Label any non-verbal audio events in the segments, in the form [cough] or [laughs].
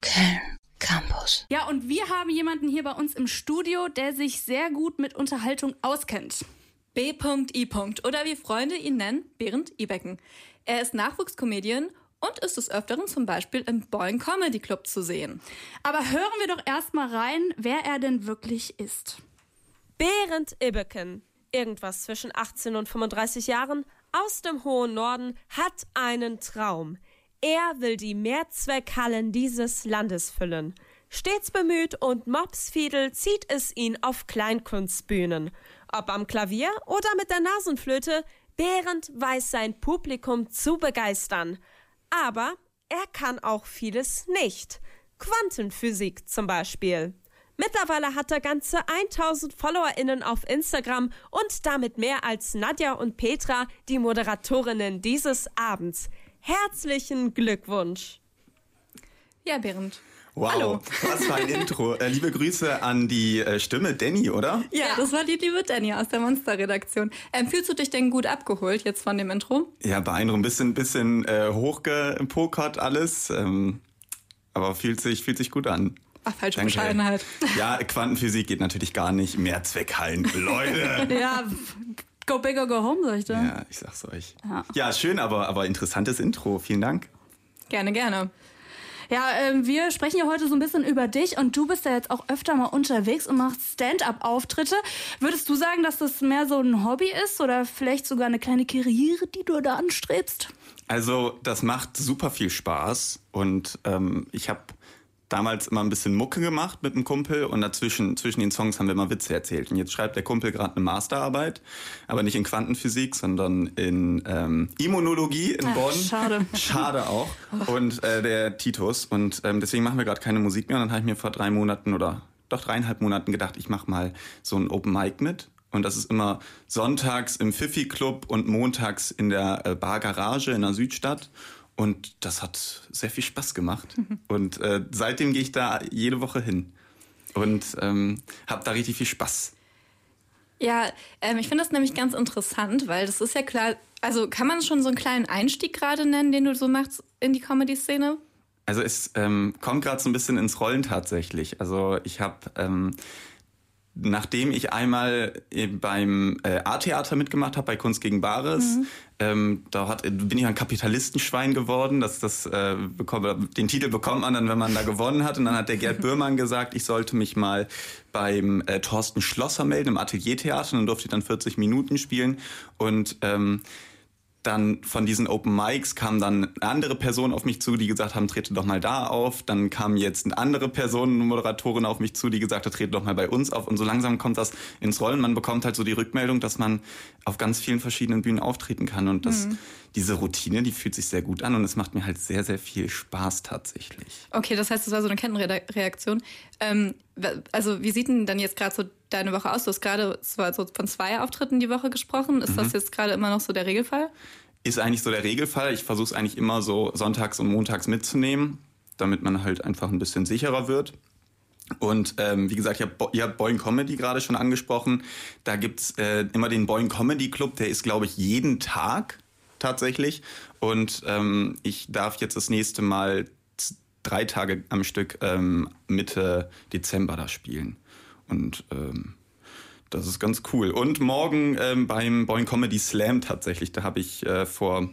Köln Campus. Ja, und wir haben jemanden hier bei uns im Studio, der sich sehr gut mit Unterhaltung auskennt. B.I. oder wie Freunde ihn nennen, Berend Ibecken. Er ist Nachwuchskomedian und ist des Öfteren zum Beispiel im Boing Comedy Club zu sehen. Aber hören wir doch erstmal rein, wer er denn wirklich ist. Berend Ibbeken, irgendwas zwischen 18 und 35 Jahren, aus dem hohen Norden, hat einen Traum. Er will die Mehrzweckhallen dieses Landes füllen. Stets bemüht und Mopsfiedel zieht es ihn auf Kleinkunstbühnen. Ob am Klavier oder mit der Nasenflöte, Behrend weiß sein Publikum zu begeistern. Aber er kann auch vieles nicht. Quantenphysik zum Beispiel. Mittlerweile hat er ganze 1000 FollowerInnen auf Instagram und damit mehr als Nadja und Petra, die Moderatorinnen dieses Abends. Herzlichen Glückwunsch. Ja, Berend. Wow, Hallo. was für ein Intro. Äh, liebe Grüße an die äh, Stimme Danny, oder? Ja, das war die liebe Danny aus der Monster-Redaktion. Ähm, fühlst du dich denn gut abgeholt jetzt von dem Intro? Ja, beeindruckend. Bisschen, bisschen äh, hochgepokert alles. Ähm, aber fühlt sich, fühlt sich gut an. Ach, falsche Danke. Bescheidenheit. Ja, Quantenphysik geht natürlich gar nicht. Mehrzweckhallen, Leute. [laughs] Ja, go big or go home, sag ich da. Ja, ich sag's euch. Ja. Ja, schön, aber, aber interessantes Intro. Vielen Dank. Gerne, gerne. Ja, ähm, wir sprechen ja heute so ein bisschen über dich und du bist ja jetzt auch öfter mal unterwegs und machst Stand-up-Auftritte. Würdest du sagen, dass das mehr so ein Hobby ist oder vielleicht sogar eine kleine Karriere, die du da anstrebst? Also, das macht super viel Spaß und ähm, ich habe damals immer ein bisschen Mucke gemacht mit einem Kumpel und dazwischen zwischen den Songs haben wir immer Witze erzählt. Und jetzt schreibt der Kumpel gerade eine Masterarbeit, aber nicht in Quantenphysik, sondern in ähm, Immunologie in Ach, Bonn. schade. Schade auch. Und äh, der Titus. Und ähm, deswegen machen wir gerade keine Musik mehr. Und dann habe ich mir vor drei Monaten oder doch dreieinhalb Monaten gedacht, ich mache mal so ein Open Mic mit. Und das ist immer sonntags im Fifi Club und montags in der äh, Bar Garage in der Südstadt. Und das hat sehr viel Spaß gemacht. [laughs] Und äh, seitdem gehe ich da jede Woche hin und ähm, habe da richtig viel Spaß. Ja, ähm, ich finde das nämlich ganz interessant, weil das ist ja klar, also kann man schon so einen kleinen Einstieg gerade nennen, den du so machst in die Comedy-Szene? Also es ähm, kommt gerade so ein bisschen ins Rollen tatsächlich. Also ich habe, ähm, nachdem ich einmal äh, beim äh, A-Theater mitgemacht habe, bei Kunst gegen Bares, ähm, da hat, bin ich ein Kapitalistenschwein geworden. Das, das, äh, bekomme, den Titel bekommt man dann, wenn man da gewonnen hat. Und dann hat der Gerd [laughs] Bührmann gesagt, ich sollte mich mal beim äh, Thorsten Schlosser melden, im Ateliertheater. Und dann durfte ich dann 40 Minuten spielen. Und ähm, dann von diesen Open Mics kam dann eine andere Person auf mich zu, die gesagt haben, trete doch mal da auf. Dann kam jetzt eine andere Person, eine Moderatorin auf mich zu, die gesagt hat, trete doch mal bei uns auf. Und so langsam kommt das ins Rollen. Man bekommt halt so die Rückmeldung, dass man auf ganz vielen verschiedenen Bühnen auftreten kann. Und das, diese Routine, die fühlt sich sehr gut an und es macht mir halt sehr, sehr viel Spaß tatsächlich. Okay, das heißt, das war so eine Kettenreaktion. Ähm, also wie sieht denn dann jetzt gerade so deine Woche aus? Du hast gerade zwar so von zwei Auftritten die Woche gesprochen. Ist das jetzt gerade immer noch so der Regelfall? Ist eigentlich so der Regelfall. Ich versuche es eigentlich immer so sonntags und montags mitzunehmen, damit man halt einfach ein bisschen sicherer wird. Und ähm, wie gesagt, ihr habt, Bo Boing Comedy gerade schon angesprochen. Da gibt's äh, immer den Boing Comedy Club, der ist, glaube ich, jeden Tag tatsächlich. Und ähm, ich darf jetzt das nächste Mal drei Tage am Stück ähm, Mitte Dezember da spielen. Und ähm, das ist ganz cool. Und morgen ähm, beim Boing Comedy Slam tatsächlich, da habe ich äh, vor,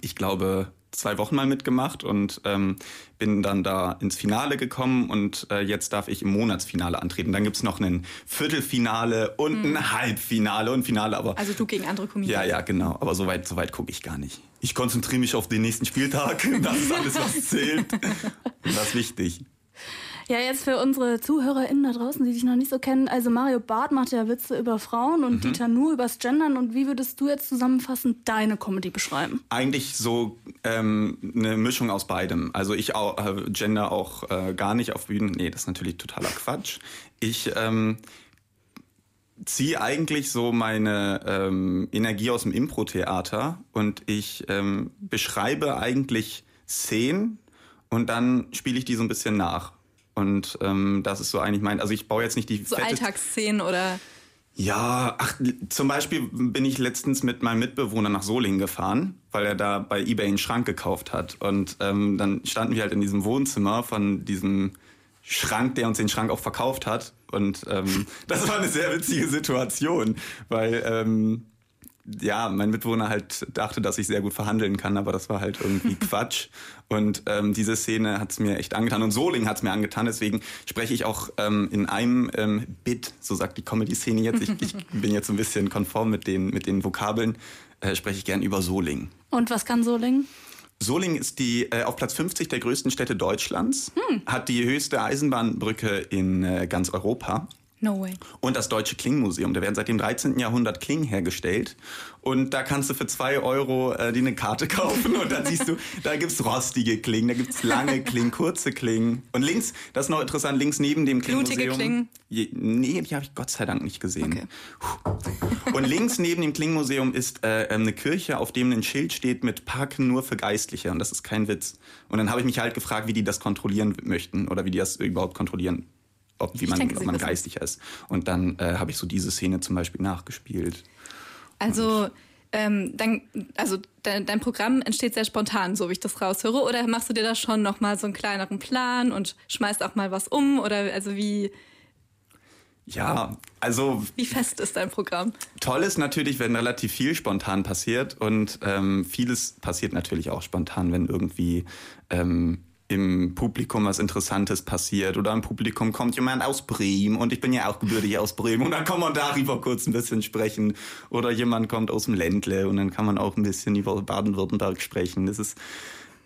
ich glaube, zwei Wochen mal mitgemacht und ähm, bin dann da ins Finale gekommen und äh, jetzt darf ich im Monatsfinale antreten. Dann gibt's noch ein Viertelfinale und ein Halbfinale und Finale, aber Also du gegen andere Comedians. ja, ja, genau. Aber so weit, so weit gucke ich gar nicht. Ich konzentriere mich auf den nächsten Spieltag. [laughs] Das ist alles, was zählt. Und [laughs] das ist wichtig. Ja, jetzt für unsere ZuhörerInnen da draußen, die dich noch nicht so kennen. Also Mario Barth macht ja Witze über Frauen und Dieter Nuhr übers Gendern. Und wie würdest du jetzt zusammenfassend deine Comedy beschreiben? Eigentlich so ähm, eine Mischung aus beidem. Also ich auch, äh, gender auch äh, gar nicht auf Bühnen. Nee, das ist natürlich totaler Quatsch. Ich ähm, ziehe eigentlich so meine ähm, Energie aus dem Impro-Theater und ich ähm, beschreibe eigentlich Szenen und dann spiele ich die so ein bisschen nach. Und ähm, das ist so eigentlich mein, also ich baue jetzt nicht die So Alltagsszenen oder Ja, ach, zum Beispiel bin ich letztens mit meinem Mitbewohner nach Solingen gefahren, weil er da bei eBay einen Schrank gekauft hat. Und ähm, dann standen wir halt in diesem Wohnzimmer von diesem Schrank, der uns den Schrank auch verkauft hat. Und ähm, [laughs] das war eine sehr witzige Situation, weil ähm, ja, mein Mitbewohner halt dachte, dass ich sehr gut verhandeln kann, aber das war halt irgendwie [laughs] Quatsch. Und ähm, diese Szene hat's mir echt angetan und Soling hat's mir angetan. Deswegen spreche ich auch ähm, in einem ähm, Bit, so sagt die Comedy-Szene jetzt. Ich, ich [laughs] bin jetzt ein bisschen konform mit den, mit den Vokabeln, äh, spreche ich gern über Soling. Und was kann Soling? Solingen ist die äh, auf Platz 50 der größten Städte Deutschlands, hm. hat die höchste Eisenbahnbrücke in äh, ganz Europa No way. Und das Deutsche Klingenmuseum. Da werden seit dem 13. Jahrhundert Klingen hergestellt. Und da kannst du für zwei Euro äh, dir eine Karte [laughs] kaufen und dann siehst du, da gibt's rostige Klingen, da gibt's lange Klingen, kurze Klingen. Und links, das ist noch interessant, links neben dem Klingenmuseum. Blutige Klingen? Je, nee, die habe ich Gott sei Dank nicht gesehen. Okay. Und links neben dem Klingenmuseum ist äh, ähm, eine Kirche, auf dem ein Schild steht mit Parken nur für Geistliche. Und das ist kein Witz. Und dann habe ich mich halt gefragt, wie die das kontrollieren möchten oder wie die das überhaupt kontrollieren ob, wie man, denke, ob man geistig ist. Und dann äh, habe ich so diese Szene zum Beispiel nachgespielt. Also, ähm, dann, also dein, dein, Programm entsteht sehr spontan, so wie ich das raushöre, oder machst du dir da schon noch mal so einen kleineren Plan und schmeißt auch mal was um oder also wie? Ja, also. Wie fest ist dein Programm? Toll ist natürlich, wenn relativ viel spontan passiert und ähm, vieles passiert natürlich auch spontan, wenn irgendwie ähm, im Publikum was Interessantes passiert. Oder im Publikum kommt jemand aus Bremen. Und ich bin ja auch gebürtig aus Bremen. Und dann kann man darüber kurz ein bisschen sprechen. Oder jemand kommt aus dem Ländle. Und dann kann man auch ein bisschen über Baden-Württemberg sprechen. Das ist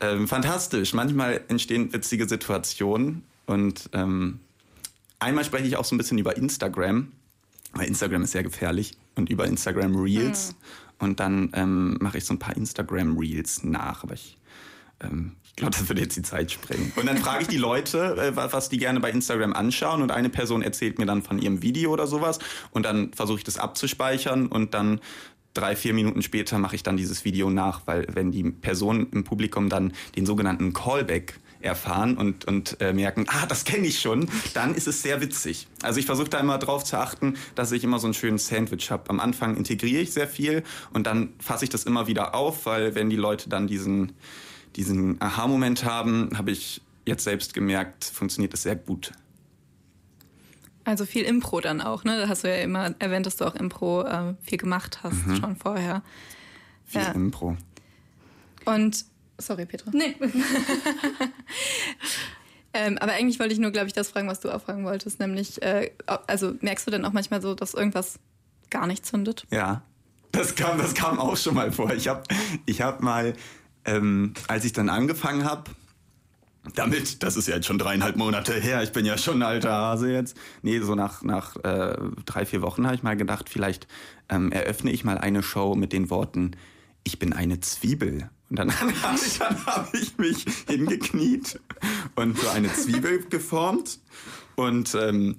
ähm, fantastisch. Manchmal entstehen witzige Situationen. Und ähm, einmal spreche ich auch so ein bisschen über Instagram, weil Instagram ist sehr gefährlich. Und über Instagram Reels. Hm. und dann ähm, mache ich so ein paar Instagram Reels nach, aber ich ähm, ich glaube, das würde jetzt die Zeit sprengen. Und dann frage ich die Leute, äh, was die gerne bei Instagram anschauen und eine Person erzählt mir dann von ihrem Video oder sowas und dann versuche ich das abzuspeichern und dann drei, vier Minuten später mache ich dann dieses Video nach, weil wenn die Personen im Publikum dann den sogenannten Callback erfahren und, und äh, merken, ah, das kenne ich schon, dann ist es sehr witzig. Also ich versuche da immer drauf zu achten, dass ich immer so ein schönes Sandwich habe. Am Anfang integriere ich sehr viel und dann fasse ich das immer wieder auf, weil wenn die Leute dann diesen diesen Aha-Moment haben, habe ich jetzt selbst gemerkt, funktioniert das sehr gut. Also viel Impro dann auch, ne? Da hast du ja immer erwähnt, dass du auch Impro äh, viel gemacht hast mhm. schon vorher. Viel ja. Impro. Und sorry, Petra. Nee. [laughs] ähm, aber eigentlich wollte ich nur, glaube ich, das fragen, was du auch fragen wolltest, nämlich, äh, also merkst du denn auch manchmal so, dass irgendwas gar nicht zündet? Ja, das kam, das kam auch schon mal vor. Ich habe ich hab mal ähm, als ich dann angefangen habe, damit, das ist ja jetzt schon dreieinhalb Monate her, ich bin ja schon ein alter Hase jetzt. Nee, so nach, nach äh, drei, vier Wochen habe ich mal gedacht, vielleicht ähm, eröffne ich mal eine Show mit den Worten, ich bin eine Zwiebel. Und dann [laughs] habe ich, hab ich mich hingekniet und so eine Zwiebel geformt. Und ähm,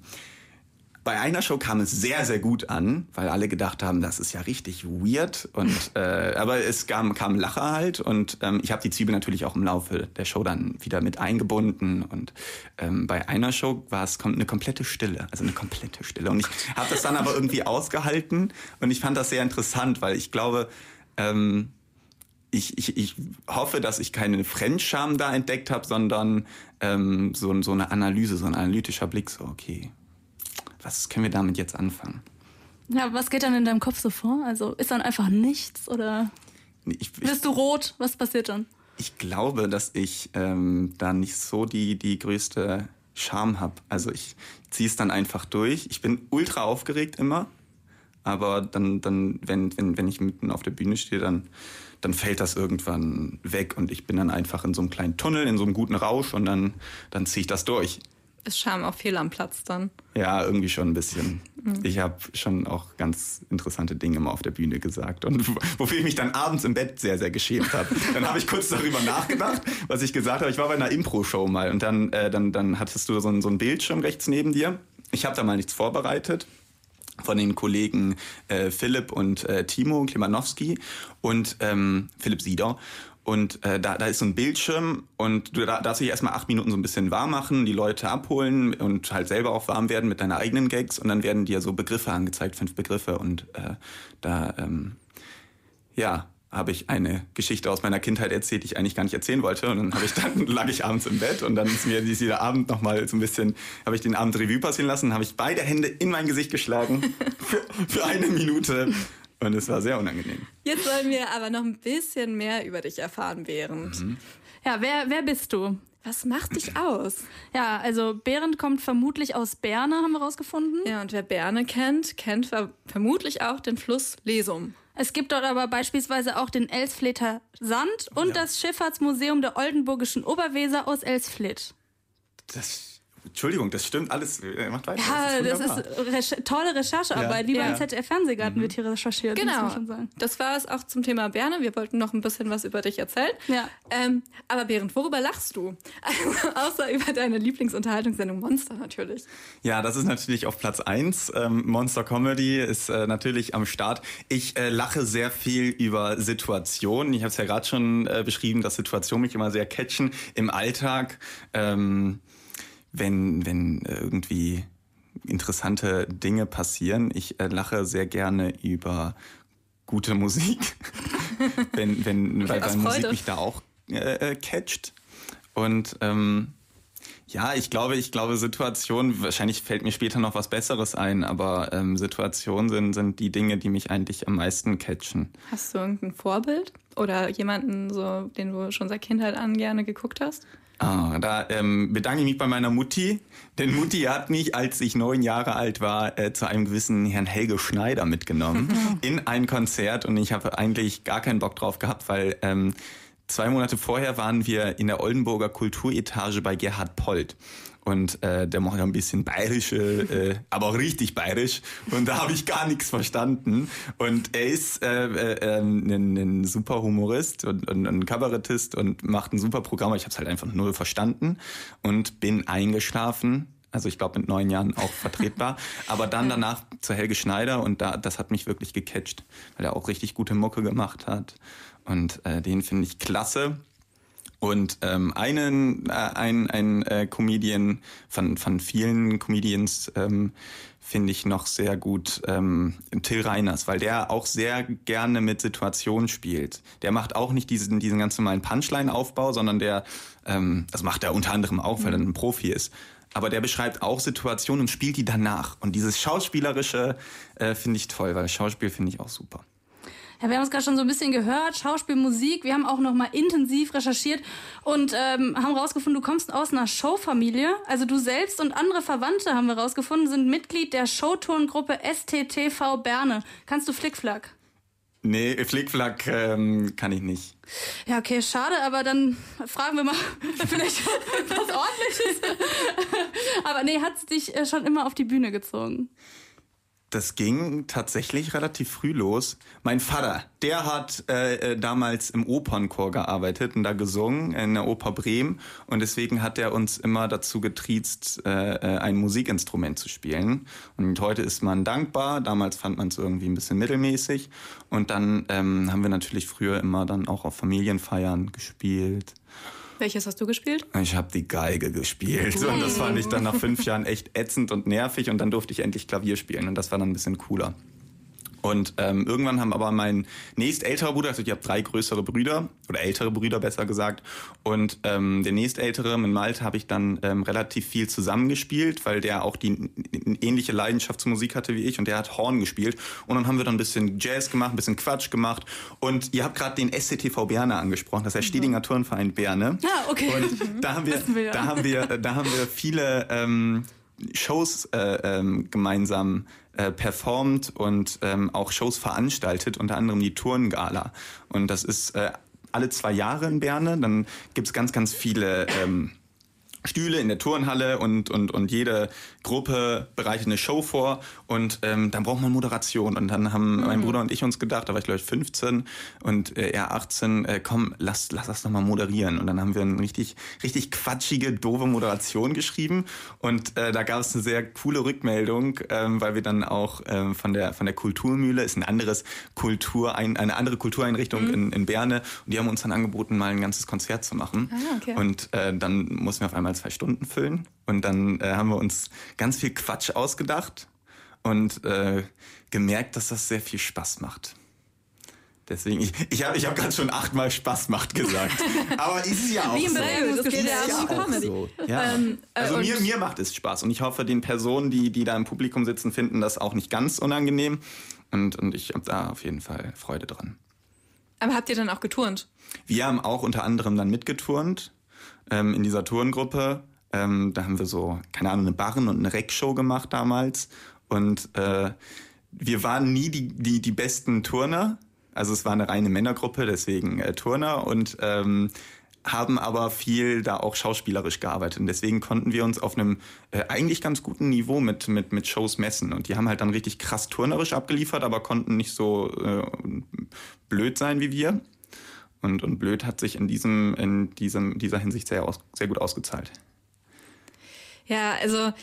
bei einer Show kam es sehr, sehr gut an, weil alle gedacht haben, das ist ja richtig weird. Und äh, aber es kam, kam Lacher halt und ähm, ich habe die Zwiebel natürlich auch im Laufe der Show dann wieder mit eingebunden. Und ähm, bei einer Show war es eine komplette Stille, also eine komplette Stille. Und ich habe das dann aber irgendwie ausgehalten und ich fand das sehr interessant, weil ich glaube, ähm, ich, ich, ich hoffe, dass ich keine Fremdscham da entdeckt habe, sondern ähm, so, so eine Analyse, so ein analytischer Blick, so okay was können wir damit jetzt anfangen? Ja, was geht dann in deinem Kopf so vor? Also ist dann einfach nichts oder ich, ich, wirst du rot? Was passiert dann? Ich glaube, dass ich ähm, da nicht so die, die größte Charme habe. Also ich ziehe es dann einfach durch. Ich bin ultra aufgeregt immer, aber dann, dann wenn, wenn, wenn ich mitten auf der Bühne stehe, dann, dann fällt das irgendwann weg und ich bin dann einfach in so einem kleinen Tunnel, in so einem guten Rausch und dann, dann ziehe ich das durch ist Scham auch fehl am Platz dann. Ja, irgendwie schon ein bisschen. Ich habe schon auch ganz interessante Dinge immer auf der Bühne gesagt und [laughs] wofür ich mich dann abends im Bett sehr, sehr geschämt habe. dann habe ich kurz darüber nachgedacht, was ich gesagt habe. Ich war bei einer Impro-Show mal und dann, äh, dann, dann hattest du so ein, so ein Bildschirm rechts neben dir. Ich habe da mal nichts vorbereitet von den Kollegen äh, Philipp und äh, Timo Klimanowski und ähm, Philipp Sieder. Und äh, da, da ist so ein Bildschirm und du da, darfst dich erstmal acht Minuten so ein bisschen warm machen, die Leute abholen und halt selber auch warm werden mit deinen eigenen Gags und dann werden dir so Begriffe angezeigt, fünf Begriffe und äh, da ähm, ja habe ich eine Geschichte aus meiner Kindheit erzählt, die ich eigentlich gar nicht erzählen wollte. Und dann habe ich dann [laughs] lag ich abends im Bett und dann ist mir dieser Abend nochmal so ein bisschen, habe ich den Abend Revue passieren lassen, habe ich beide Hände in mein Gesicht geschlagen [laughs] für, für eine Minute. Und es war sehr unangenehm. Jetzt wollen wir aber noch ein bisschen mehr über dich erfahren, Behrend. Mhm. Ja, wer, wer bist du? Was macht dich aus? Ja, also Behrend kommt vermutlich aus Berne, haben wir rausgefunden. Ja, und wer Berne kennt, kennt ver vermutlich auch den Fluss Lesum. Es gibt dort aber beispielsweise auch den Elsfleter Sand und ja. das Schifffahrtsmuseum der Oldenburgischen Oberweser aus Elsfleth. Das Entschuldigung, das stimmt alles. Äh, macht weiter. Ja, das ist, das ist tolle Recherchearbeit. Ja. Wie beim ZDF Fernsehgarten mhm. wird hier recherchiert. Genau. Das war es auch zum Thema Berne. Wir wollten noch ein bisschen was über dich erzählen. Ja. Ähm, aber Berend, worüber lachst du? [laughs] außer über deine Lieblingsunterhaltungssendung Monster natürlich. Ja, das ist natürlich auf Platz 1. Ähm, Monster Comedy ist äh, natürlich am Start. Ich äh, lache sehr viel über Situationen. Ich habe es ja gerade schon äh, beschrieben, dass Situationen mich immer sehr catchen im Alltag. Ähm, wenn, wenn irgendwie interessante Dinge passieren. Ich äh, lache sehr gerne über gute Musik, [laughs] wenn, wenn, [laughs] weil, weil Musik mich da auch äh, äh, catcht. Und ähm, ja, ich glaube, ich glaube, Situationen, wahrscheinlich fällt mir später noch was Besseres ein, aber ähm, Situationen sind, sind die Dinge, die mich eigentlich am meisten catchen. Hast du irgendein Vorbild oder jemanden, so, den du schon seit Kindheit an gerne geguckt hast? Ah, da ähm, bedanke ich mich bei meiner Mutti, denn Mutti hat mich, als ich neun Jahre alt war, äh, zu einem gewissen Herrn Helge Schneider mitgenommen [laughs] in ein Konzert und ich habe eigentlich gar keinen Bock drauf gehabt, weil ähm, zwei Monate vorher waren wir in der Oldenburger Kulturetage bei Gerhard Polt und äh, der macht ja ein bisschen bayerische, äh, aber auch richtig bayerisch und da habe ich gar nichts verstanden und er ist äh, äh, ein, ein super Humorist und, und ein Kabarettist und macht ein super Programm, ich habe es halt einfach null verstanden und bin eingeschlafen also ich glaube mit neun Jahren auch vertretbar. Aber dann danach zu Helge Schneider und da, das hat mich wirklich gecatcht, weil er auch richtig gute Mucke gemacht hat. Und äh, den finde ich klasse. Und ähm, einen, äh, ein, ein äh, Comedian von, von vielen Comedians ähm, finde ich noch sehr gut ähm, Till Reiners, weil der auch sehr gerne mit Situationen spielt. Der macht auch nicht diesen, diesen ganz normalen Punchline-Aufbau, sondern der, ähm, das macht er unter anderem auch, weil er ein Profi ist. Aber der beschreibt auch Situationen und spielt die danach. Und dieses Schauspielerische äh, finde ich toll, weil Schauspiel finde ich auch super. Ja, wir haben es gerade schon so ein bisschen gehört, Schauspiel, Musik. Wir haben auch noch mal intensiv recherchiert und ähm, haben rausgefunden, du kommst aus einer Showfamilie. Also du selbst und andere Verwandte haben wir rausgefunden, sind Mitglied der Showtongruppe STTV Berne. Kannst du Flickflack? Nee, Flickflack ähm, kann ich nicht. Ja, okay, schade, aber dann fragen wir mal [laughs] vielleicht was ordentliches. aber nee, hat dich äh, schon immer auf die Bühne gezogen? Das ging tatsächlich relativ früh los. Mein Vater, der hat äh, äh, damals im Opernchor gearbeitet und da gesungen in der Oper Bremen und deswegen hat er uns immer dazu getriezt, äh, äh, ein Musikinstrument zu spielen. Und heute ist man dankbar. Damals fand man es irgendwie ein bisschen mittelmäßig und dann ähm, haben wir natürlich früher immer dann auch auf Familienfeiern gespielt. Welches hast du gespielt? Ich habe die Geige gespielt und das fand ich dann nach fünf Jahren echt ätzend und nervig und dann durfte ich endlich Klavier spielen und das war dann ein bisschen cooler. Und ähm, irgendwann haben aber mein nächst älterer Bruder, also ich habe drei größere Brüder, oder ältere Brüder besser gesagt, und ähm, der nächst ältere mit Malte habe ich dann ähm, relativ viel zusammengespielt, weil der auch die ähnliche Leidenschaftsmusik hatte wie ich und der hat Horn gespielt. Und dann haben wir dann ein bisschen Jazz gemacht, ein bisschen Quatsch gemacht. Und ihr habt gerade den SCTV Berne angesprochen, das ist der Stedinger Turnverein Berne. Ja, ah, okay. Und da haben wir, [laughs] wir ja. da haben wir, da haben wir viele ähm, Shows äh, ähm, gemeinsam äh, performt und ähm, auch Shows veranstaltet, unter anderem die Turngala. Und das ist äh, alle zwei Jahre in Berne. Dann gibt's ganz, ganz viele ähm, Stühle in der Turnhalle und, und, und jede Gruppe bereitet eine Show vor und ähm, dann braucht man Moderation. Und dann haben mhm. mein Bruder und ich uns gedacht, da war ich glaube ich 15 und äh, er 18, äh, komm, lass, lass das doch mal moderieren. Und dann haben wir eine richtig, richtig quatschige, doofe Moderation geschrieben und äh, da gab es eine sehr coole Rückmeldung, ähm, weil wir dann auch ähm, von, der, von der Kulturmühle, ist ein anderes Kultur, ein, eine andere Kultureinrichtung mhm. in, in Berne und die haben uns dann angeboten, mal ein ganzes Konzert zu machen. Ah, okay. Und äh, dann mussten wir auf einmal zwei Stunden füllen. Und dann äh, haben wir uns ganz viel Quatsch ausgedacht und äh, gemerkt, dass das sehr viel Spaß macht. Deswegen, ich, ich habe ich hab gerade schon achtmal Spaß macht gesagt. [laughs] Aber ist ja auch Wie so. Das geht ja, ja auch so. Ja. Ähm, äh, also mir, mir macht es Spaß und ich hoffe, den Personen, die, die da im Publikum sitzen, finden das auch nicht ganz unangenehm. Und, und ich habe da auf jeden Fall Freude dran. Aber habt ihr dann auch geturnt? Wir haben auch unter anderem dann mitgeturnt ähm, in dieser Turngruppe. Ähm, da haben wir so, keine Ahnung, eine Barren- und eine Reckshow gemacht damals. Und äh, wir waren nie die, die, die besten Turner. Also es war eine reine Männergruppe, deswegen äh, Turner. Und ähm, haben aber viel da auch schauspielerisch gearbeitet. Und deswegen konnten wir uns auf einem äh, eigentlich ganz guten Niveau mit, mit, mit Shows messen. Und die haben halt dann richtig krass turnerisch abgeliefert, aber konnten nicht so äh, blöd sein wie wir. Und, und blöd hat sich in diesem, in diesem, dieser Hinsicht sehr, aus, sehr gut ausgezahlt. Ja, also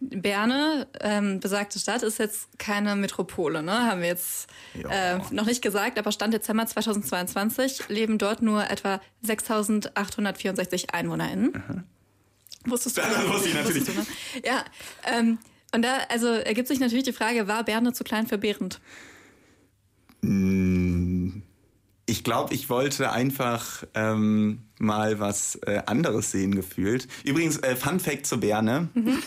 Berne, ähm, besagte Stadt, ist jetzt keine Metropole, ne? Haben wir jetzt äh, noch nicht gesagt, aber Stand Dezember 2022 leben dort nur etwa 6.864 EinwohnerInnen. Mhm. Wusstest du? [laughs] Das wusste ich natürlich. Du, ne? Ja, ähm, und da also ergibt sich natürlich die Frage, war Berne zu klein für Behrend? Mm, ich glaube, ich wollte einfach ähm, mal was äh, anderes sehen gefühlt. Übrigens, äh, Fun Fact zu Berne. Mhm.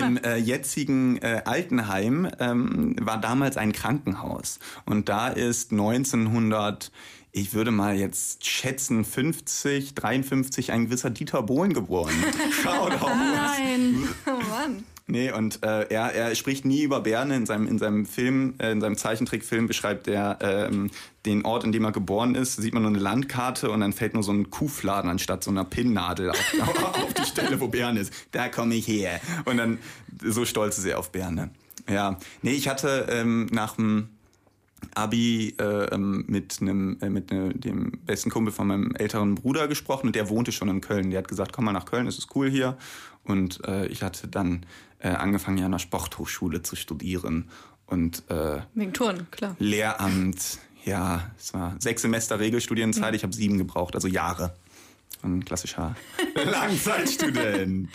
Im äh, jetzigen äh, Altenheim ähm, war damals ein Krankenhaus. Und da ist 1900 ich würde mal jetzt schätzen, 50, 53 ein gewisser Dieter Bohlen geboren. [laughs] Schau doch Nein. Oh Mann. Nee, und äh, er, er spricht nie über Berne. In seinem, in seinem Film, äh, in seinem Zeichentrickfilm beschreibt er ähm, den Ort, in dem er geboren ist. Sieht man nur eine Landkarte und dann fällt nur so ein Kuhfladen anstatt so einer Pinnnadel auf, [laughs] auf die Stelle, wo Bern ist. Da komme ich her. Und dann, so stolz ist er auf Berne. Ja, nee, ich hatte ähm, nach dem Abi äh, ähm, mit einem äh, mit ne, dem besten Kumpel von meinem älteren Bruder gesprochen und der wohnte schon in Köln. Der hat gesagt, komm mal nach Köln, es ist cool hier. Und äh, ich hatte dann äh, angefangen, ja an der Sporthochschule zu studieren und äh, wegen Turnen, klar. Lehramt. Ja, es war sechs Semester Regelstudienzeit. Mhm. Ich habe sieben gebraucht, also Jahre ein klassischer [laughs] Langzeitstudent.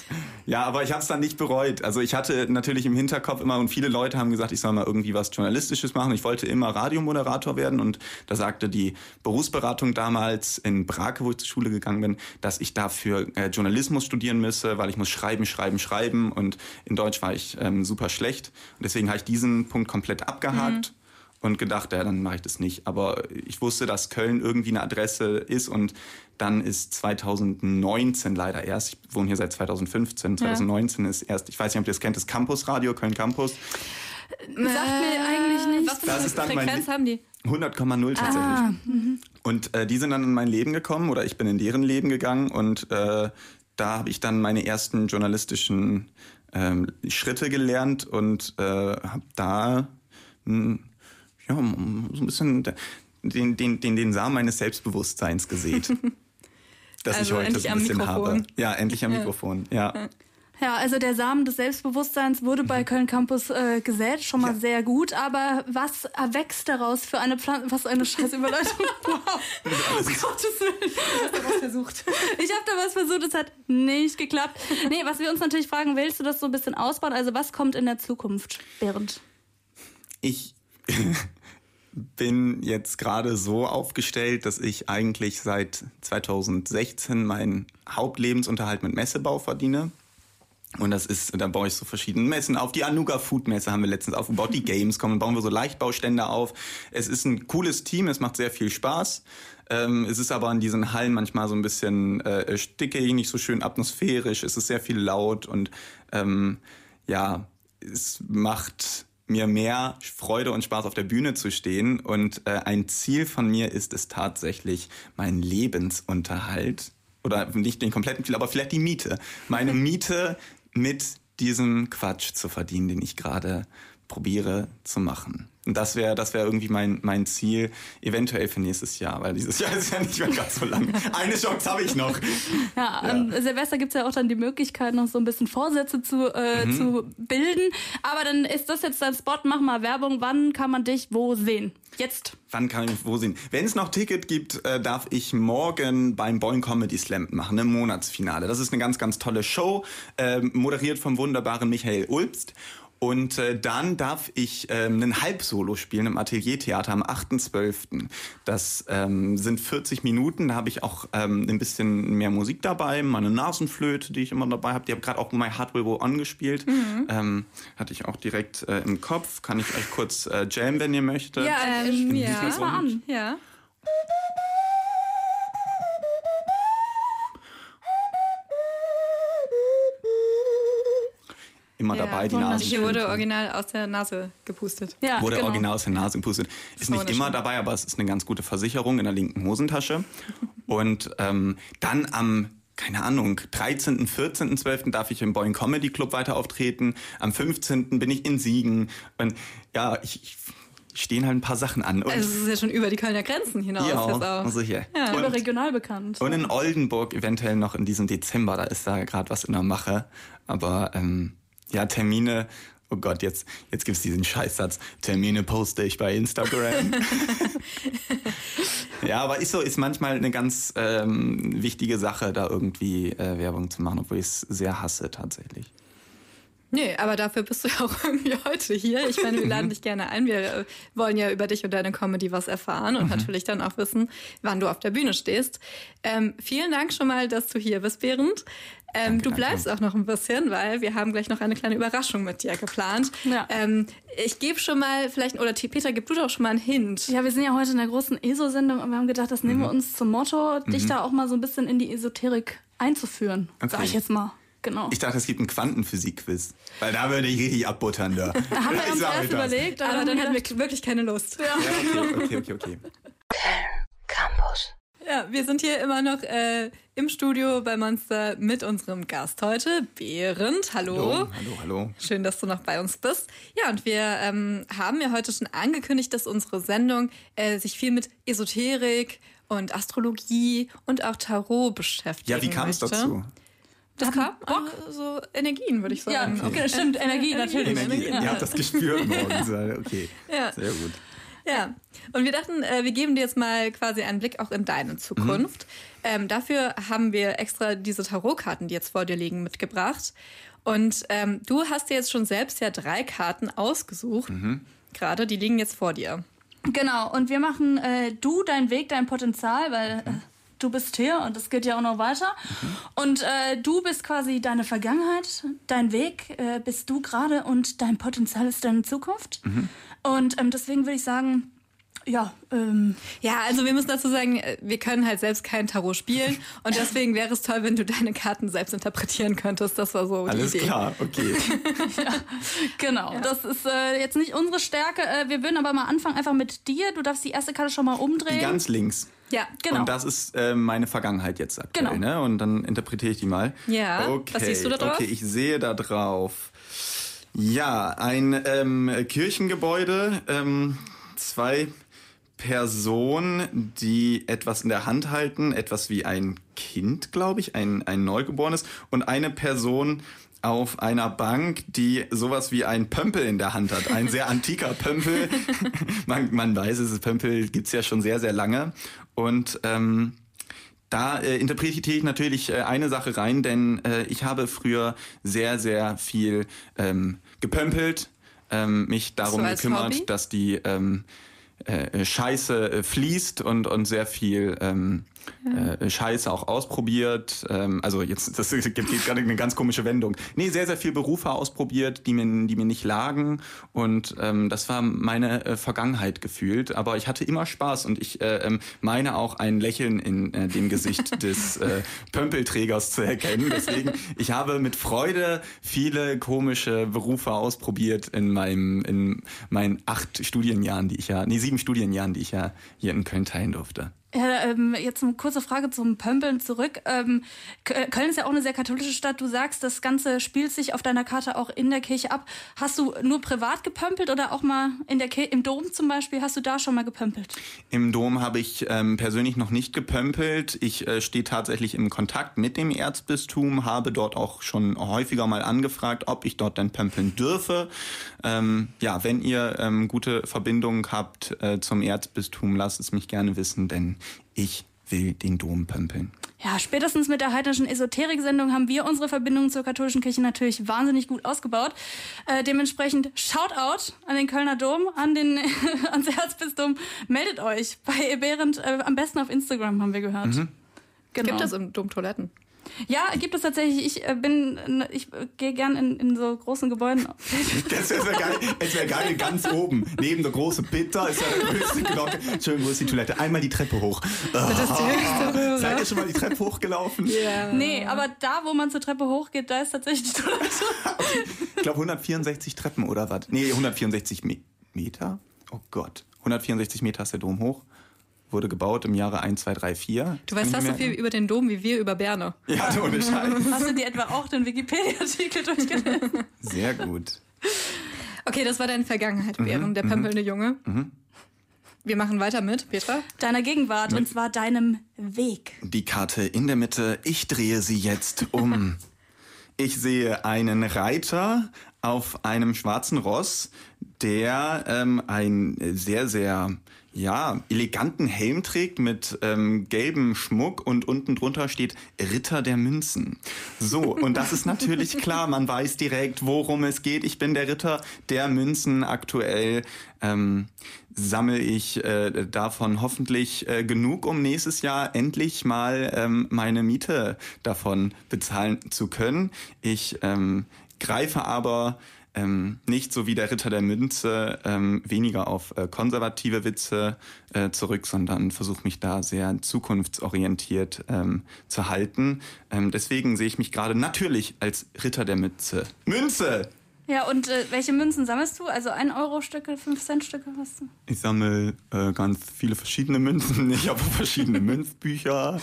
Ja, aber ich habe es dann nicht bereut. Also ich hatte natürlich im Hinterkopf immer und viele Leute haben gesagt, ich soll mal irgendwie was Journalistisches machen. Ich wollte immer Radiomoderator werden und da sagte die Berufsberatung damals in Brake, wo ich zur Schule gegangen bin, dass ich dafür äh, Journalismus studieren müsse, weil ich muss schreiben, schreiben, schreiben und in Deutsch war ich ähm, super schlecht. Und deswegen habe ich diesen Punkt komplett abgehakt. Mhm und gedacht, ja, dann mache ich das nicht. Aber ich wusste, dass Köln irgendwie eine Adresse ist und dann ist 2019 leider erst, ich wohne hier seit 2015, 2019 ja. ist erst, ich weiß nicht, ob ihr das kennt, das Campus Radio, Köln Campus. Sagt mir eigentlich nicht. Was das ist dann Frequenz haben die? 100,0 tatsächlich. Ah, mhm. und äh, die sind dann in mein Leben gekommen oder ich bin in deren Leben gegangen und äh, da habe ich dann meine ersten journalistischen ähm, Schritte gelernt und äh, habe da mh, ja, so ein bisschen den, den, den, den Samen meines Selbstbewusstseins gesät. [laughs] das also ich heute so ein bisschen habe. Ja, endlich am Mikrofon. Ja. Ja, also der Samen des Selbstbewusstseins wurde bei mhm. Köln Campus äh, gesät, schon mal ja. sehr gut. Aber was erwächst daraus für eine Pflanze? Was eine scheiß Überleitung. [laughs] [laughs] wow. Um Gottes Willen. Ich habe da was versucht. Ich habe da was versucht, es hat nicht geklappt. Nee, was wir uns natürlich fragen, willst du das so ein bisschen ausbauen? Also was kommt in der Zukunft, Bernd? Ich bin jetzt gerade so aufgestellt, dass ich eigentlich seit 2016 meinen Hauptlebensunterhalt mit Messebau verdiene. Und das ist, da baue ich so verschiedene Messen auf. Die Anuga Food Messe haben wir letztens aufgebaut. Die Games kommen, bauen wir so Leichtbaustände auf. Es ist ein cooles Team, es macht sehr viel Spaß. Ähm, es ist aber in diesen Hallen manchmal so ein bisschen äh, stickig, nicht so schön atmosphärisch. Es ist sehr viel laut und ähm, ja, es macht mir mehr Freude und Spaß auf der Bühne zu stehen. Und äh, ein Ziel von mir ist es tatsächlich, meinen Lebensunterhalt oder nicht den kompletten Deal, aber vielleicht die Miete. Meine Miete mit diesem Quatsch zu verdienen, den ich gerade probiere zu machen. Und das wäre das wäre irgendwie mein, mein Ziel, eventuell für nächstes Jahr, weil dieses Jahr [laughs] ist ja nicht mehr ganz so lang. Eine Chance habe ich noch. Ja, ja. Ähm, Silvester gibt es ja auch dann die Möglichkeit, noch so ein bisschen Vorsätze zu, äh, mhm. zu bilden. Aber dann ist das jetzt dein Spot, mach mal Werbung. Wann kann man dich wo sehen? Jetzt. Wann kann ich mich wo sehen? Wenn es noch Ticket gibt, äh, darf ich morgen beim Boing Comedy Slam machen, im Monatsfinale. Das ist eine ganz, ganz tolle Show, äh, moderiert vom wunderbaren Michael Ulbst. Und äh, dann darf ich ähm, einen Halbsolo spielen im Ateliertheater am 8.12. Das ähm, sind 40 Minuten. Da habe ich auch ähm, ein bisschen mehr Musik dabei, meine Nasenflöte, die ich immer dabei habe. Die habe gerade auch My Heart Will Go On gespielt. Mhm. Ähm, hatte ich auch direkt äh, im Kopf. Kann ich euch kurz äh, jammen, wenn ihr möchtet? Ja, ähm, ja. mal an. Ja. Immer ja, dabei, die Nase. Hier [laughs] wurde original aus der Nase gepustet. Ja, wurde genau. original aus der Nase gepustet. Ist nicht immer schön. dabei, aber es ist eine ganz gute Versicherung in der linken Hosentasche. [laughs] Und ähm, dann am keine Ahnung, 13., 14., 12. darf ich im Boeing Comedy Club weiter auftreten. Am 15. bin ich in Siegen. Und ja, ich, ich stehen halt ein paar Sachen an. Und also es ist ja schon über die Kölner Grenzen hinaus. Ja, also hier. Ja, und, regional bekannt. Und in Oldenburg eventuell noch in diesem Dezember, da ist da gerade was in der Mache. Aber ähm, ja, Termine, oh Gott, jetzt, jetzt gibt's diesen Scheißsatz, Termine poste ich bei Instagram. [laughs] ja, aber ist so, ist manchmal eine ganz ähm, wichtige Sache, da irgendwie äh, Werbung zu machen, obwohl ich es sehr hasse tatsächlich. Nee, aber dafür bist du ja auch [laughs] irgendwie heute hier. Ich meine, wir laden [laughs] dich gerne ein. Wir äh, wollen ja über dich und deine Comedy was erfahren und mhm. natürlich dann auch wissen, wann du auf der Bühne stehst. Ähm, vielen Dank schon mal, dass du hier bist, Behrend. Ähm, danke, du bleibst danke. auch noch ein bisschen, weil wir haben gleich noch eine kleine Überraschung mit dir geplant. Ja. Ähm, ich gebe schon mal vielleicht, oder Peter, gib du doch schon mal einen Hint. Ja, wir sind ja heute in der großen ESO-Sendung und wir haben gedacht, das nehmen mhm. wir uns zum Motto, mhm. dich da auch mal so ein bisschen in die Esoterik einzuführen, okay. sag ich jetzt mal. Genau. Ich dachte, es gibt einen Quantenphysik-Quiz. Weil da würde ich richtig abbuttern. Da, [laughs] da haben wir uns erst überlegt, aber dann hatten wir wirklich keine Lust. Ja, ja okay, okay, okay, okay. Campus. Ja, wir sind hier immer noch äh, im Studio bei Monster mit unserem Gast heute, Behrend. Hallo. Hallo, hallo, hallo. Schön, dass du noch bei uns bist. Ja, und wir ähm, haben ja heute schon angekündigt, dass unsere Sendung äh, sich viel mit Esoterik und Astrologie und auch Tarot beschäftigt. Ja, wie kam es dazu? Das kam Bock, so Energien, würde ich sagen. Ja, okay, stimmt, Energie, natürlich. Energie. Ihr habt das gespürt morgens. [laughs] Okay, ja. sehr gut. Ja, und wir dachten, äh, wir geben dir jetzt mal quasi einen Blick auch in deine Zukunft. Mhm. Ähm, dafür haben wir extra diese Tarotkarten, die jetzt vor dir liegen, mitgebracht. Und ähm, du hast dir jetzt schon selbst ja drei Karten ausgesucht. Mhm. Gerade, die liegen jetzt vor dir. Genau, und wir machen äh, du, dein Weg, dein Potenzial, weil äh, du bist hier und es geht ja auch noch weiter. Mhm. Und äh, du bist quasi deine Vergangenheit, dein Weg äh, bist du gerade und dein Potenzial ist deine Zukunft. Mhm. Und ähm, deswegen würde ich sagen, ja, ähm. Ja, also wir müssen dazu sagen, äh, wir können halt selbst kein Tarot spielen [laughs] und deswegen wäre es toll, wenn du deine Karten selbst interpretieren könntest. Das war so Alles die Idee. klar, okay. [laughs] ja, genau, ja. das ist äh, jetzt nicht unsere Stärke. Äh, wir würden aber mal anfangen einfach mit dir. Du darfst die erste Karte schon mal umdrehen. Die ganz links. Ja, genau. Und das ist äh, meine Vergangenheit jetzt aktuell. Genau. Ne? Und dann interpretiere ich die mal. Ja. Okay. Was siehst du da drauf? Okay, ich sehe da drauf. Ja, ein ähm, Kirchengebäude, ähm, zwei Personen, die etwas in der Hand halten, etwas wie ein Kind, glaube ich, ein, ein Neugeborenes, und eine Person auf einer Bank, die sowas wie ein Pömpel in der Hand hat. Ein sehr antiker [laughs] Pömpel. [laughs] man, man weiß es, Pömpel gibt's ja schon sehr, sehr lange. Und ähm, da äh, interpretiere ich natürlich äh, eine Sache rein, denn äh, ich habe früher sehr, sehr viel ähm, gepömpelt, ähm, mich darum so gekümmert, Hobby? dass die ähm, äh, Scheiße äh, fließt und, und sehr viel ähm, ja. äh, Scheiße auch ausprobiert. Ähm, also jetzt, das gibt gerade eine ganz komische Wendung. Nee, sehr, sehr viel Berufe ausprobiert, die mir, die mir nicht lagen. Und ähm, das war meine äh, Vergangenheit gefühlt. Aber ich hatte immer Spaß und ich äh, ähm, meine auch ein Lächeln in äh, dem Gesicht [laughs] des äh, Pömpelträgers zu erkennen. Deswegen, ich habe mit Freude viele komische Berufe ausprobiert in meinem, in meinen acht Studienjahren, die ich ja, nee, sieben Studienjahren, die ich ja hier in Köln teilen durfte. Ja, ähm, jetzt eine kurze Frage zum Pömpeln zurück. Ähm, Köln ist ja auch eine sehr katholische Stadt. Du sagst, das Ganze spielt sich auf deiner Karte auch in der Kirche ab. Hast du nur privat gepömpelt oder auch mal in der Kirche, im Dom zum Beispiel? Hast du da schon mal gepömpelt? Im Dom habe ich ähm, persönlich noch nicht gepömpelt. Ich äh, stehe tatsächlich im Kontakt mit dem Erzbistum, habe dort auch schon häufiger mal angefragt, ob ich dort denn pömpeln dürfe. Ähm, ja, wenn ihr ähm, gute Verbindungen habt äh, zum Erzbistum, lasst es mich gerne wissen, denn ich will den Dom pömpeln. Ja, spätestens mit der heidnischen Esoterik-Sendung haben wir unsere Verbindung zur katholischen Kirche natürlich wahnsinnig gut ausgebaut. Äh, dementsprechend Shoutout an den Kölner Dom, an den, [laughs] ans Erzbistum. Meldet euch bei Eberend, äh, am besten auf Instagram, haben wir gehört. Mhm. Genau. Gibt es im Dom Toiletten? Ja, gibt es tatsächlich. Ich äh, bin, ich gehe gern in, in so großen Gebäuden. [laughs] das wäre geil. Es wäre geil, ganz oben. Neben der großen Bitter ist ja die größte Glocke. Schön, wo ist die Toilette? Einmal die Treppe hoch. Das ist die höchste Röhre. Seid ihr schon mal die Treppe hochgelaufen? Yeah. Nee, aber da, wo man zur Treppe hochgeht, da ist tatsächlich die Toilette. okay. [laughs] Ich glaube 164 Treppen oder was? Nee, 164 Me Meter? Oh Gott. 164 Meter ist der Dom hoch wurde gebaut im Jahre 1, 2, 3, 4. Du weißt fast so viel über den Dom wie wir über Berne. Ja, [laughs] ohne Scheiß. Hast du dir etwa auch den Wikipedia-Artikel durchgelesen? Sehr gut. Okay, das war deine Vergangenheit, mhm, während der mhm. pömpelnde Junge. Mhm. Wir machen weiter mit, Petra. Deiner Gegenwart, mit und zwar deinem Weg. Die Karte in der Mitte, ich drehe sie jetzt um. ich sehe einen Reiter auf einem schwarzen Ross, der ähm, ein sehr, sehr ja, eleganten Helm trägt mit ähm, gelbem Schmuck und unten drunter steht Ritter der Münzen. So, und das ist natürlich [laughs] klar, man weiß direkt, worum es geht. Ich bin der Ritter der Münzen. Aktuell ähm, sammle ich äh, davon hoffentlich äh, genug, um nächstes Jahr endlich mal ähm, meine Miete davon bezahlen zu können. Ich ähm, greife aber ähm, nicht so wie der Ritter der Münze ähm, weniger auf äh, konservative Witze äh, zurück, sondern versuche mich da sehr zukunftsorientiert ähm, zu halten. Ähm, deswegen sehe ich mich gerade natürlich als Ritter der Münze. Münze! Ja, und äh, welche Münzen sammelst du? Also 1-Euro-Stücke, 5-Cent-Stücke hast du? Ich sammle äh, ganz viele verschiedene Münzen. [laughs] Ich habe verschiedene [laughs] Münzbücher.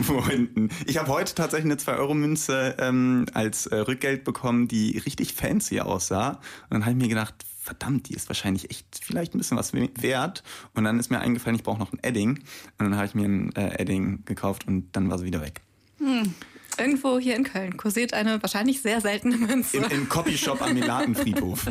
Wo hinten. Ich habe heute tatsächlich eine 2-Euro-Münze ähm, als äh, Rückgeld bekommen, die richtig fancy aussah. Und dann habe ich mir gedacht, verdammt, die ist wahrscheinlich echt vielleicht ein bisschen was wert. Und dann ist mir eingefallen, ich brauche noch ein Edding. Und dann habe ich mir ein äh, Edding gekauft und dann war sie wieder weg. Hm. Irgendwo hier in Köln kursiert eine wahrscheinlich sehr seltene Münze. Im, im Copyshop am Milatenfriedhof.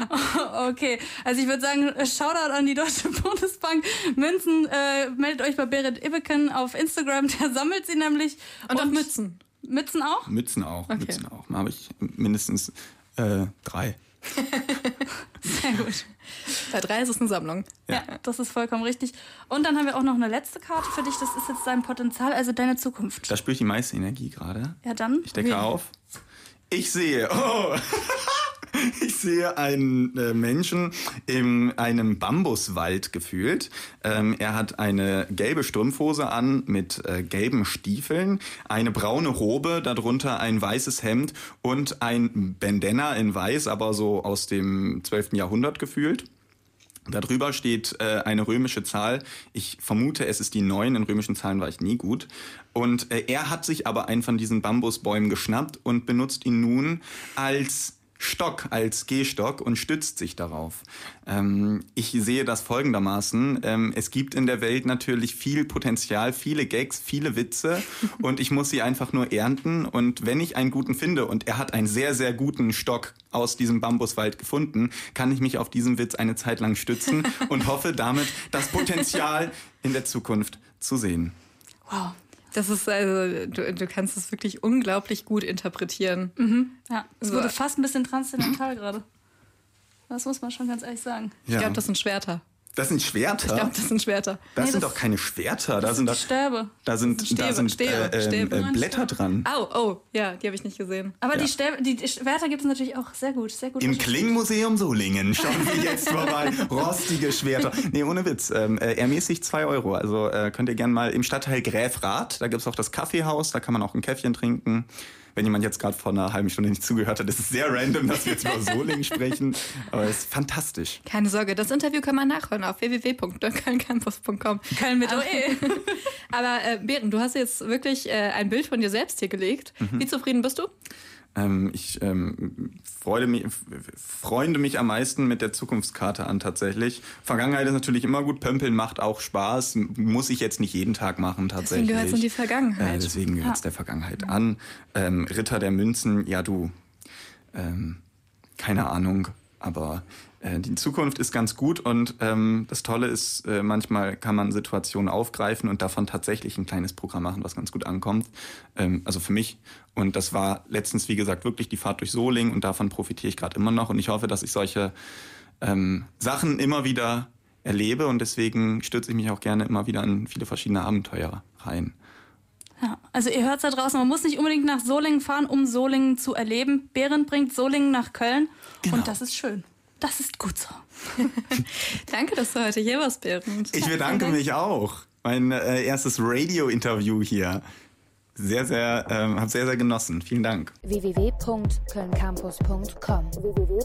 [laughs] okay, also ich würde sagen, Shoutout an die Deutsche Bundesbank. Münzen, äh, meldet euch bei Berit Ibbeken auf Instagram, der sammelt sie nämlich. Und, und auch Mützen. Mützen auch? Mützen auch, okay. Mützen auch. Da habe ich mindestens äh, drei. Sehr gut. Bei drei ist es eine Sammlung. Ja. ja. das ist vollkommen richtig. Und dann haben wir auch noch eine letzte Karte für dich. Das ist jetzt dein Potenzial, also deine Zukunft. Da spüre ich die meiste Energie gerade. Ja, dann. Ich decke auf. Ich sehe. Oh. [laughs] [laughs] Ich sehe einen äh, Menschen in einem Bambuswald gefühlt. Ähm, er hat eine gelbe Strumpfhose an mit äh, gelben Stiefeln, eine braune Robe, darunter ein weißes Hemd und ein Bandana in weiß, aber so aus dem 12. Jahrhundert gefühlt. Darüber steht äh, eine römische Zahl. Ich vermute, es ist die 9. In römischen Zahlen war ich nie gut. Und äh, er hat sich aber einen von diesen Bambusbäumen geschnappt und benutzt ihn nun als Stock als Gehstock und stützt sich darauf. Ähm, ich sehe das folgendermaßen. Ähm, es gibt in der Welt natürlich viel Potenzial, viele Gags, viele Witze [laughs] und ich muss sie einfach nur ernten. Und wenn ich einen guten finde und er hat einen sehr, sehr guten Stock aus diesem Bambuswald gefunden, kann ich mich auf diesen Witz eine Zeit lang stützen [laughs] und hoffe damit, das Potenzial in der Zukunft zu sehen. Wow. Das ist also, du, du kannst es wirklich unglaublich gut interpretieren. Mhm. Ja, es so. wurde fast ein bisschen transzendental gerade. Das muss man schon ganz ehrlich sagen. Ja. Ich glaube, das sind Schwerter. Das sind Schwerter. Ich glaube, das sind Schwerter. Das nee, sind das doch keine Schwerter. Da sind, sind Stäbe. Da sind, Stäbe, da sind Stäbe, äh, Stäbe. Äh, Blätter dran. Oh, oh, ja, die habe ich nicht gesehen. Aber ja. die, Stäbe, die Schwerter gibt es natürlich auch sehr gut. Sehr gut Im Klingmuseum Solingen schauen wir jetzt vorbei. Rostige Schwerter. Nee, ohne Witz. Ähm, äh, ermäßigt 2 Euro. Also äh, könnt ihr gerne mal im Stadtteil Gräfrath, da gibt es auch das Kaffeehaus, da kann man auch ein Käffchen trinken. Wenn jemand jetzt gerade vor einer halben Stunde nicht zugehört hat, ist es sehr random, dass wir jetzt über Solingen [laughs] sprechen. Aber es ist fantastisch. Keine Sorge, das Interview kann man nachhören auf www.kölncampus.com. Köln mit OE. [laughs] Aber äh, Behren, du hast jetzt wirklich äh, ein Bild von dir selbst hier gelegt. Mhm. Wie zufrieden bist du? Ähm, ich ähm, freude mich, freunde mich am meisten mit der Zukunftskarte an tatsächlich. Vergangenheit ist natürlich immer gut, Pömpeln macht auch Spaß, muss ich jetzt nicht jeden Tag machen tatsächlich. Deswegen gehört es in die Vergangenheit. Äh, deswegen gehört es ja. der Vergangenheit an. Ähm, Ritter der Münzen, ja du, ähm, keine Ahnung, aber äh, die Zukunft ist ganz gut und ähm, das Tolle ist, äh, manchmal kann man Situationen aufgreifen und davon tatsächlich ein kleines Programm machen, was ganz gut ankommt. Ähm, also für mich. Und das war letztens, wie gesagt, wirklich die Fahrt durch Soling und davon profitiere ich gerade immer noch. Und ich hoffe, dass ich solche ähm, Sachen immer wieder erlebe und deswegen stürze ich mich auch gerne immer wieder an viele verschiedene Abenteuer rein. Ja, also ihr hört es da draußen, man muss nicht unbedingt nach Solingen fahren, um Solingen zu erleben. Behrend bringt Solingen nach Köln genau. und das ist schön. Das ist gut so. [laughs] Danke, dass du heute hier warst, Behrend. Ich bedanke mich auch. Mein äh, erstes Radio-Interview hier. Sehr, sehr, ähm, habe sehr, sehr genossen. Vielen Dank. www.kölncampus.com www